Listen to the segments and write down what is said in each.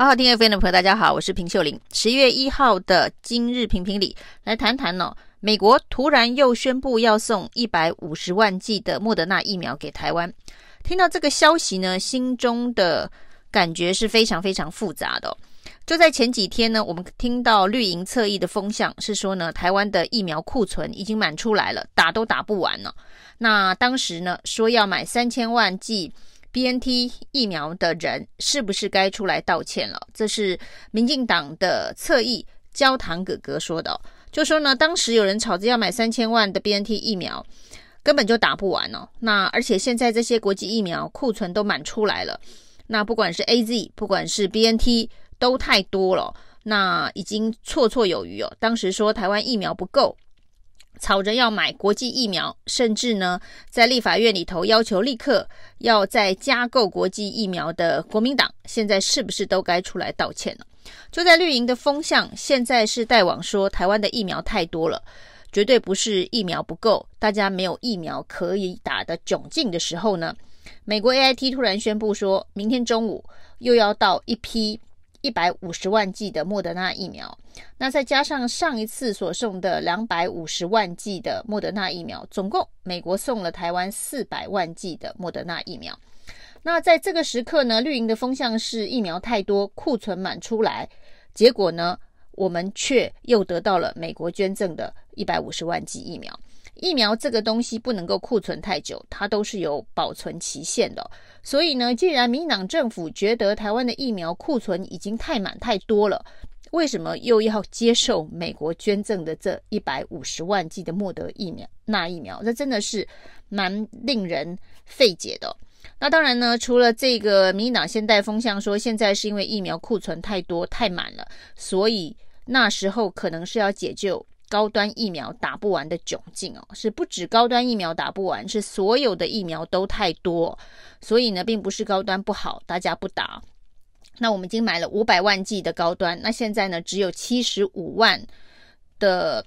好好听 FM 的朋友，大家好，我是平秀玲。十一月一号的今日评评理，来谈谈哦。美国突然又宣布要送一百五十万剂的莫德纳疫苗给台湾。听到这个消息呢，心中的感觉是非常非常复杂的。就在前几天呢，我们听到绿营侧翼的风向是说呢，台湾的疫苗库存已经满出来了，打都打不完了。那当时呢，说要买三千万剂。BNT 疫苗的人是不是该出来道歉了？这是民进党的侧翼焦糖哥哥说的，就说呢，当时有人吵着要买三千万的 BNT 疫苗，根本就打不完哦。那而且现在这些国际疫苗库存都满出来了，那不管是 AZ，不管是 BNT，都太多了，那已经绰绰有余哦。当时说台湾疫苗不够。吵着要买国际疫苗，甚至呢，在立法院里头要求立刻要再加购国际疫苗的国民党，现在是不是都该出来道歉了？就在绿营的风向，现在是带往说台湾的疫苗太多了，绝对不是疫苗不够，大家没有疫苗可以打的窘境的时候呢，美国 AIT 突然宣布说，明天中午又要到一批。一百五十万剂的莫德纳疫苗，那再加上上一次所送的两百五十万剂的莫德纳疫苗，总共美国送了台湾四百万剂的莫德纳疫苗。那在这个时刻呢，绿营的风向是疫苗太多，库存满出来，结果呢，我们却又得到了美国捐赠的一百五十万剂疫苗。疫苗这个东西不能够库存太久，它都是有保存期限的。所以呢，既然民进党政府觉得台湾的疫苗库存已经太满太多了，为什么又要接受美国捐赠的这一百五十万剂的莫德疫苗？那疫苗，这真的是蛮令人费解的。那当然呢，除了这个民进党先带风向说，现在是因为疫苗库存太多太满了，所以那时候可能是要解救。高端疫苗打不完的窘境哦，是不止高端疫苗打不完，是所有的疫苗都太多，所以呢，并不是高端不好，大家不打。那我们已经买了五百万剂的高端，那现在呢，只有七十五万的。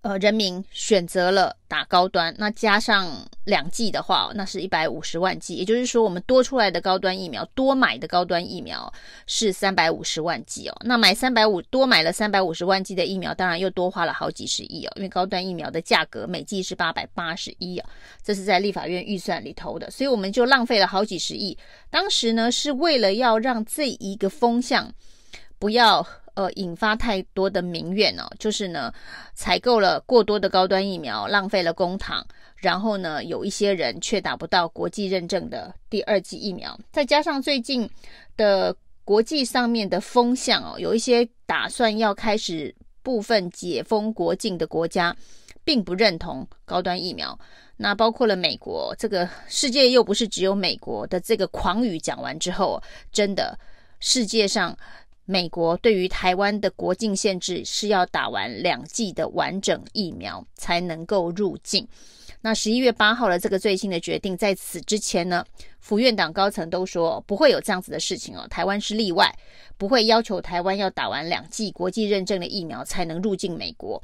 呃，人民选择了打高端，那加上两剂的话，那是一百五十万剂。也就是说，我们多出来的高端疫苗，多买的高端疫苗是三百五十万剂哦。那买三百五多买了三百五十万剂的疫苗，当然又多花了好几十亿哦。因为高端疫苗的价格每剂是八百八十一啊，这是在立法院预算里头的，所以我们就浪费了好几十亿。当时呢，是为了要让这一个风向不要。呃，引发太多的民怨哦，就是呢，采购了过多的高端疫苗，浪费了公帑，然后呢，有一些人却打不到国际认证的第二剂疫苗，再加上最近的国际上面的风向哦，有一些打算要开始部分解封国境的国家，并不认同高端疫苗，那包括了美国，这个世界又不是只有美国的这个狂语讲完之后，真的世界上。美国对于台湾的国境限制是要打完两剂的完整疫苗才能够入境。那十一月八号的这个最新的决定，在此之前呢，府院党高层都说不会有这样子的事情哦，台湾是例外，不会要求台湾要打完两剂国际认证的疫苗才能入境美国，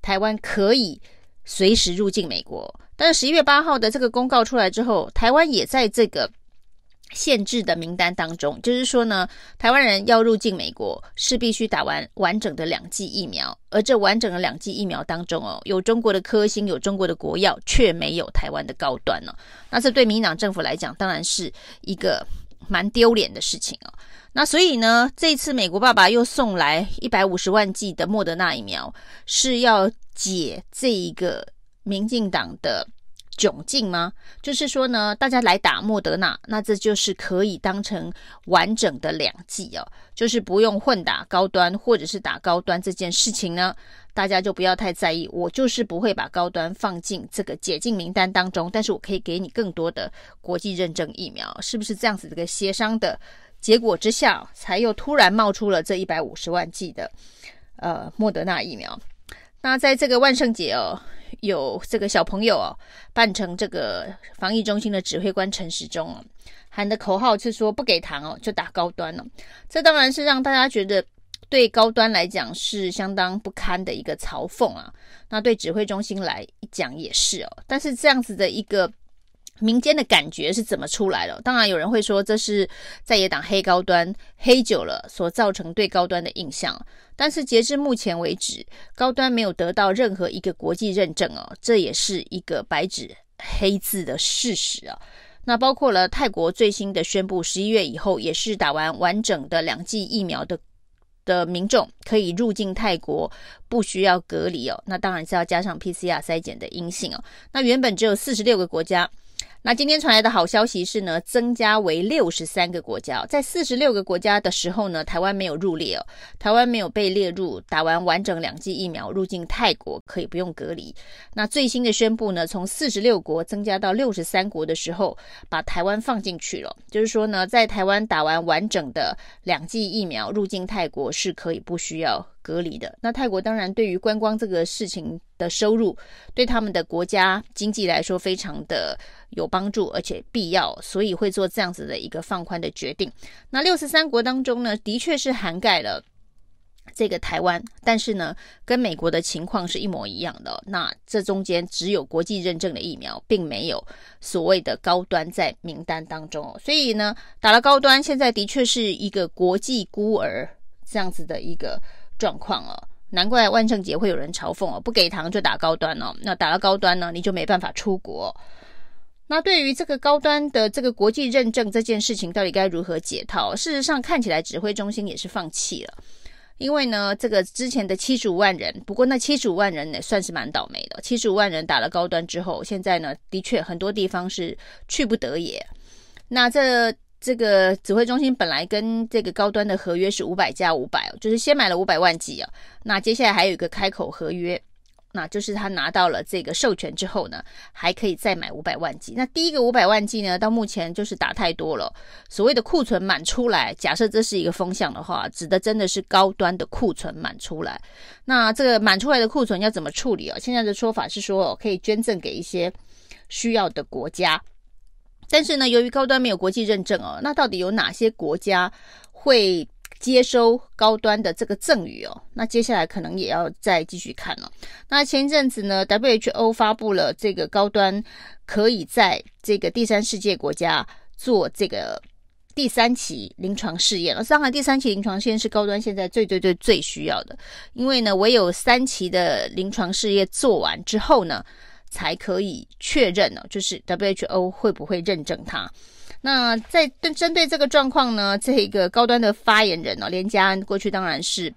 台湾可以随时入境美国。但是十一月八号的这个公告出来之后，台湾也在这个。限制的名单当中，就是说呢，台湾人要入境美国是必须打完完整的两剂疫苗，而这完整的两剂疫苗当中哦，有中国的科兴，有中国的国药，却没有台湾的高端、哦。那这对民进党政府来讲，当然是一个蛮丢脸的事情哦。那所以呢，这一次美国爸爸又送来一百五十万剂的莫德纳疫苗，是要解这一个民进党的。窘境吗？就是说呢，大家来打莫德纳，那这就是可以当成完整的两剂哦，就是不用混打高端或者是打高端这件事情呢，大家就不要太在意。我就是不会把高端放进这个解禁名单当中，但是我可以给你更多的国际认证疫苗，是不是这样子？这个协商的结果之下，才又突然冒出了这一百五十万剂的呃莫德纳疫苗。那在这个万圣节哦。有这个小朋友哦，扮成这个防疫中心的指挥官陈时中哦，喊的口号是说不给糖哦，就打高端哦。这当然是让大家觉得对高端来讲是相当不堪的一个嘲讽啊。那对指挥中心来讲也是哦。但是这样子的一个民间的感觉是怎么出来的？当然有人会说这是在野党黑高端黑久了所造成对高端的印象。但是截至目前为止，高端没有得到任何一个国际认证哦，这也是一个白纸黑字的事实啊。那包括了泰国最新的宣布，十一月以后也是打完完整的两剂疫苗的的民众可以入境泰国，不需要隔离哦。那当然是要加上 PCR 筛检的阴性哦。那原本只有四十六个国家。那今天传来的好消息是呢，增加为六十三个国家，在四十六个国家的时候呢，台湾没有入列哦，台湾没有被列入打完完整两剂疫苗入境泰国可以不用隔离。那最新的宣布呢，从四十六国增加到六十三国的时候，把台湾放进去了，就是说呢，在台湾打完完整的两剂疫苗入境泰国是可以不需要隔离的。那泰国当然对于观光这个事情的收入，对他们的国家经济来说非常的。有帮助，而且必要，所以会做这样子的一个放宽的决定。那六十三国当中呢，的确是涵盖了这个台湾，但是呢，跟美国的情况是一模一样的。那这中间只有国际认证的疫苗，并没有所谓的高端在名单当中。所以呢，打了高端，现在的确是一个国际孤儿这样子的一个状况哦。难怪万圣节会有人嘲讽哦，不给糖就打高端哦。那打了高端呢，你就没办法出国。那对于这个高端的这个国际认证这件事情，到底该如何解套？事实上，看起来指挥中心也是放弃了，因为呢，这个之前的七十五万人，不过那七十五万人也算是蛮倒霉的。七十五万人打了高端之后，现在呢，的确很多地方是去不得也。那这这个指挥中心本来跟这个高端的合约是五百加五百，就是先买了五百万剂啊，那接下来还有一个开口合约。那就是他拿到了这个授权之后呢，还可以再买五百万剂。那第一个五百万剂呢，到目前就是打太多了，所谓的库存满出来。假设这是一个风向的话，指的真的是高端的库存满出来。那这个满出来的库存要怎么处理啊？现在的说法是说可以捐赠给一些需要的国家，但是呢，由于高端没有国际认证哦，那到底有哪些国家会？接收高端的这个赠与哦，那接下来可能也要再继续看了。那前一阵子呢，WHO 发布了这个高端可以在这个第三世界国家做这个第三期临床试验了。当然，第三期临床试验是高端现在最最最最需要的，因为呢，唯有三期的临床试验做完之后呢，才可以确认呢，就是 WHO 会不会认证它。那在对针对这个状况呢，这一个高端的发言人呢，连家安过去当然是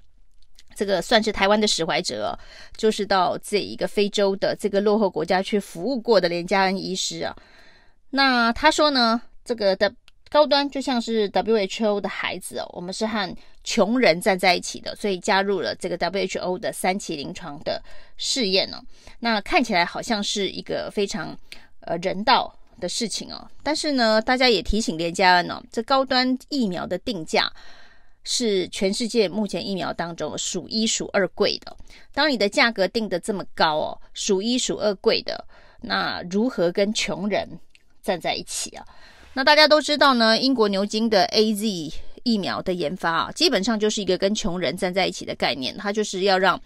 这个算是台湾的使怀者，就是到这一个非洲的这个落后国家去服务过的连家安医师啊。那他说呢，这个的高端就像是 WHO 的孩子哦，我们是和穷人站在一起的，所以加入了这个 WHO 的三期临床的试验呢。那看起来好像是一个非常呃人道。的事情哦，但是呢，大家也提醒连家安哦，这高端疫苗的定价是全世界目前疫苗当中数一数二贵的。当你的价格定得这么高哦，数一数二贵的，那如何跟穷人站在一起啊？那大家都知道呢，英国牛津的 AZ 疫苗的研发啊，基本上就是一个跟穷人站在一起的概念，它就是要让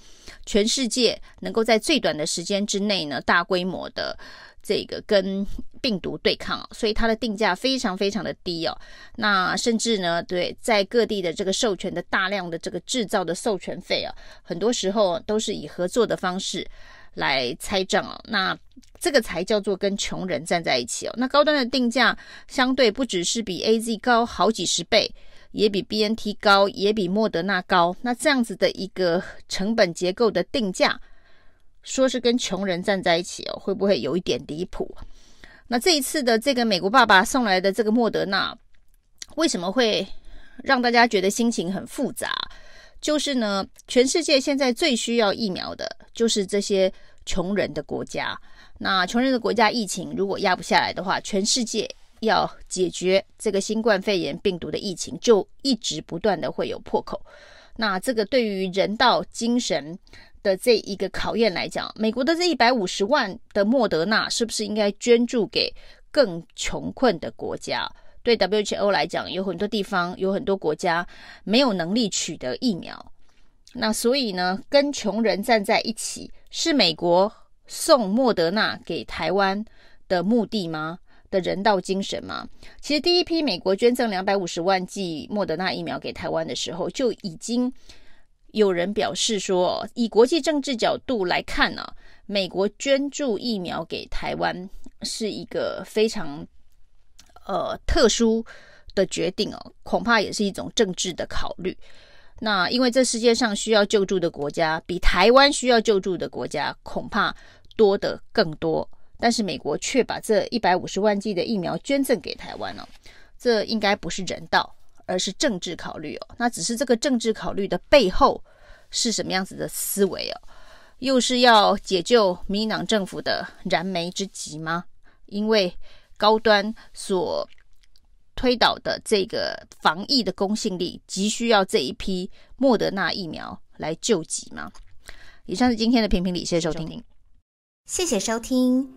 全世界能够在最短的时间之内呢，大规模的。这个跟病毒对抗啊，所以它的定价非常非常的低哦。那甚至呢，对，在各地的这个授权的大量的这个制造的授权费啊，很多时候都是以合作的方式来拆账哦。那这个才叫做跟穷人站在一起哦。那高端的定价相对不只是比 AZ 高好几十倍，也比 BNT 高，也比莫德纳高。那这样子的一个成本结构的定价。说是跟穷人站在一起哦，会不会有一点离谱？那这一次的这个美国爸爸送来的这个莫德纳，为什么会让大家觉得心情很复杂？就是呢，全世界现在最需要疫苗的，就是这些穷人的国家。那穷人的国家疫情如果压不下来的话，全世界要解决这个新冠肺炎病毒的疫情，就一直不断的会有破口。那这个对于人道精神。的这一个考验来讲，美国的这一百五十万的莫德纳是不是应该捐助给更穷困的国家？对 WHO 来讲，有很多地方有很多国家没有能力取得疫苗，那所以呢，跟穷人站在一起是美国送莫德纳给台湾的目的吗？的人道精神吗？其实第一批美国捐赠两百五十万剂莫德纳疫苗给台湾的时候，就已经有人表示说，以国际政治角度来看呢、美国捐助疫苗给台湾是一个非常呃特殊的决定哦，恐怕也是一种政治的考虑。那因为这世界上需要救助的国家比台湾需要救助的国家恐怕多得更多。但是美国却把这一百五十万剂的疫苗捐赠给台湾了，这应该不是人道，而是政治考虑哦。那只是这个政治考虑的背后是什么样子的思维哦？又是要解救民党政府的燃眉之急吗？因为高端所推导的这个防疫的公信力，急需要这一批莫德纳疫苗来救急吗？以上是今天的评评理，谢谢收听，谢谢收听。